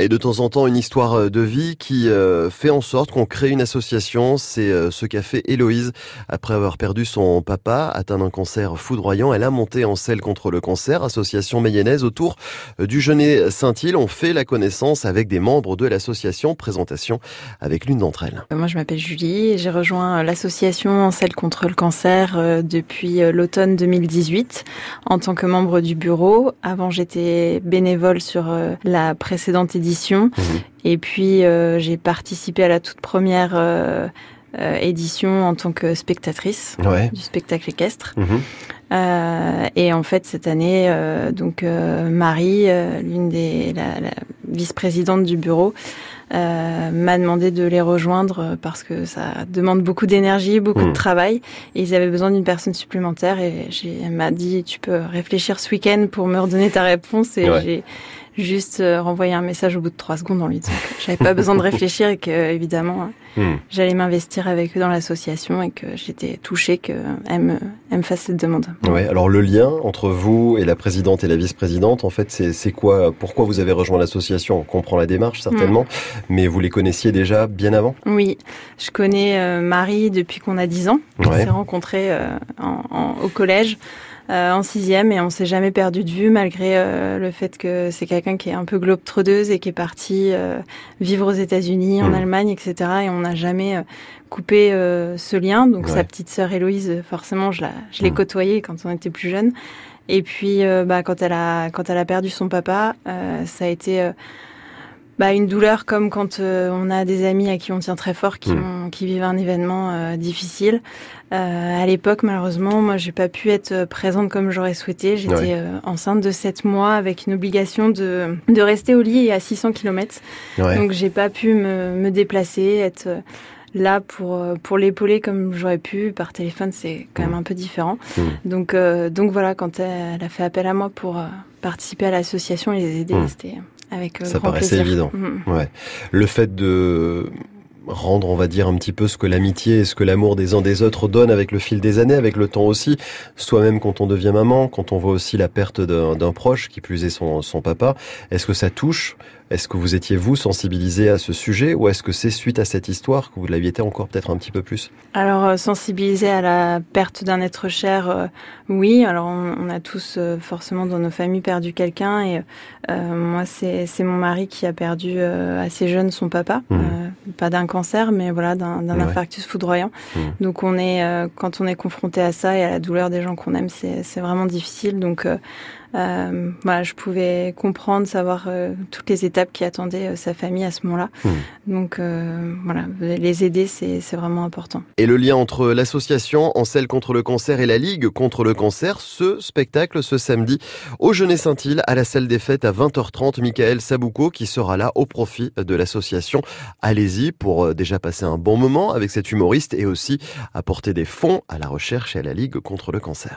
Et de temps en temps, une histoire de vie qui fait en sorte qu'on crée une association. C'est ce qu'a fait Héloïse après avoir perdu son papa, atteint d'un cancer foudroyant. Elle a monté en selle contre le cancer, association mayonnaise autour du Genet Saint-Île. On fait la connaissance avec des membres de l'association. Présentation avec l'une d'entre elles. Moi, je m'appelle Julie j'ai rejoint l'association en selle contre le cancer depuis l'automne 2018 en tant que membre du bureau. Avant, j'étais bénévole sur la précédente édition. Mmh. Et puis, j'ai participé à la toute première euh, édition en tant que spectatrice du spectacle équestre. Euh, et en fait, cette année, euh, donc Marie, l'une des la, la vice-présidente du bureau, m'a demandé de les rejoindre parce que ça demande beaucoup d'énergie, beaucoup de mhm. travail, et ils avaient besoin d'une personne supplémentaire. Et elle m'a dit, tu peux réfléchir ce week-end pour me redonner ta réponse. Et j'ai juste euh, renvoyer un message au bout de trois secondes en lui disant que j'avais pas besoin de réfléchir et que évidemment hmm. j'allais m'investir avec eux dans l'association et que j'étais touchée qu'elle me, elle me fasse cette demande. Ouais, alors le lien entre vous et la présidente et la vice-présidente, en fait, c'est quoi Pourquoi vous avez rejoint l'association? On comprend la démarche certainement, hmm. mais vous les connaissiez déjà bien avant? Oui, je connais euh, Marie depuis qu'on a 10 ans. On s'est rencontrés euh, en, au collège. Euh, en sixième et on s'est jamais perdu de vue malgré euh, le fait que c'est quelqu'un qui est un peu globe-trotteuse et qui est parti euh, vivre aux États-Unis, en mmh. Allemagne, etc. Et on n'a jamais coupé ce lien. Donc sa petite sœur Héloïse, forcément, je, la, je l'ai mmh. côtoyée quand on était plus jeune. Et puis, bah, quand elle a quand elle a perdu son papa, ça a été bah, une douleur comme quand euh, on a des amis à qui on tient très fort, qui, hmm. qui vivent un événement euh, difficile. Euh, à l'époque, malheureusement, moi, j'ai pas pu être présente comme j'aurais souhaité. J'étais enceinte de 7 mois avec une obligation de, de rester au lit et à 600 km. Donc, j'ai pas pu me, me déplacer, être là pour pour l'épauler comme j'aurais pu par téléphone c'est quand même hmm. un peu différent hmm. donc donc voilà quand elle, a fait appel à moi pour participer à l'association et les aider c'était avec euh, Ça paraissait évident. Mm. Ouais. Le fait de rendre, on va dire, un petit peu ce que l'amitié et ce que l'amour des uns des autres donne avec le fil des années, avec le temps aussi, soi-même quand on devient maman, quand on voit aussi la perte d'un proche, qui plus est son, son papa, est-ce que ça touche? Est-ce que vous étiez, vous, sensibilisé à ce sujet ou est-ce que c'est suite à cette histoire que vous l'aviez été encore peut-être un petit peu plus? Alors, euh, sensibilisé à la perte d'un être cher, euh, oui. Alors, on, a tous euh, forcément dans nos familles perdu quelqu'un et moi, c'est mon mari qui a perdu assez jeune son papa. Mmh. Pas d'un cancer, mais voilà, d'un infarctus foudroyant. Mmh. Donc, on est, quand on est confronté à ça et à la douleur des gens qu'on aime, c'est vraiment difficile. Donc, euh, voilà, je pouvais comprendre, savoir euh, toutes les étapes qui attendaient euh, sa famille à ce moment-là. Hmm. Donc euh, voilà, les aider, c'est vraiment important. Et le lien entre l'association En selle contre le cancer et la Ligue contre le cancer, ce spectacle ce samedi au Genet Saint-Île à la salle des fêtes à 20h30. Michael Sabouko qui sera là au profit de l'association. Allez-y pour déjà passer un bon moment avec cet humoriste et aussi apporter des fonds à la recherche et à la Ligue contre le cancer.